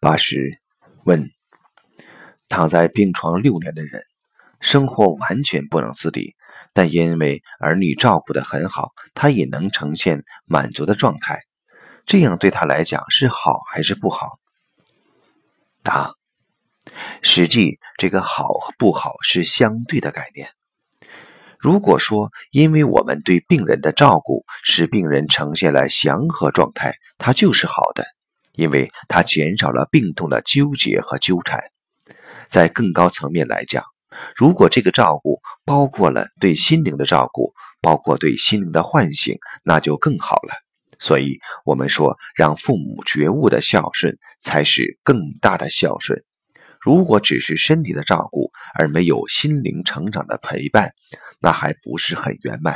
八十问：躺在病床六年的人，生活完全不能自理，但因为儿女照顾得很好，他也能呈现满足的状态，这样对他来讲是好还是不好？答：实际这个好和不好是相对的概念。如果说，因为我们对病人的照顾使病人呈现了祥和状态，它就是好的，因为它减少了病痛的纠结和纠缠。在更高层面来讲，如果这个照顾包括了对心灵的照顾，包括对心灵的唤醒，那就更好了。所以，我们说，让父母觉悟的孝顺才是更大的孝顺。如果只是身体的照顾，而没有心灵成长的陪伴，那还不是很圆满。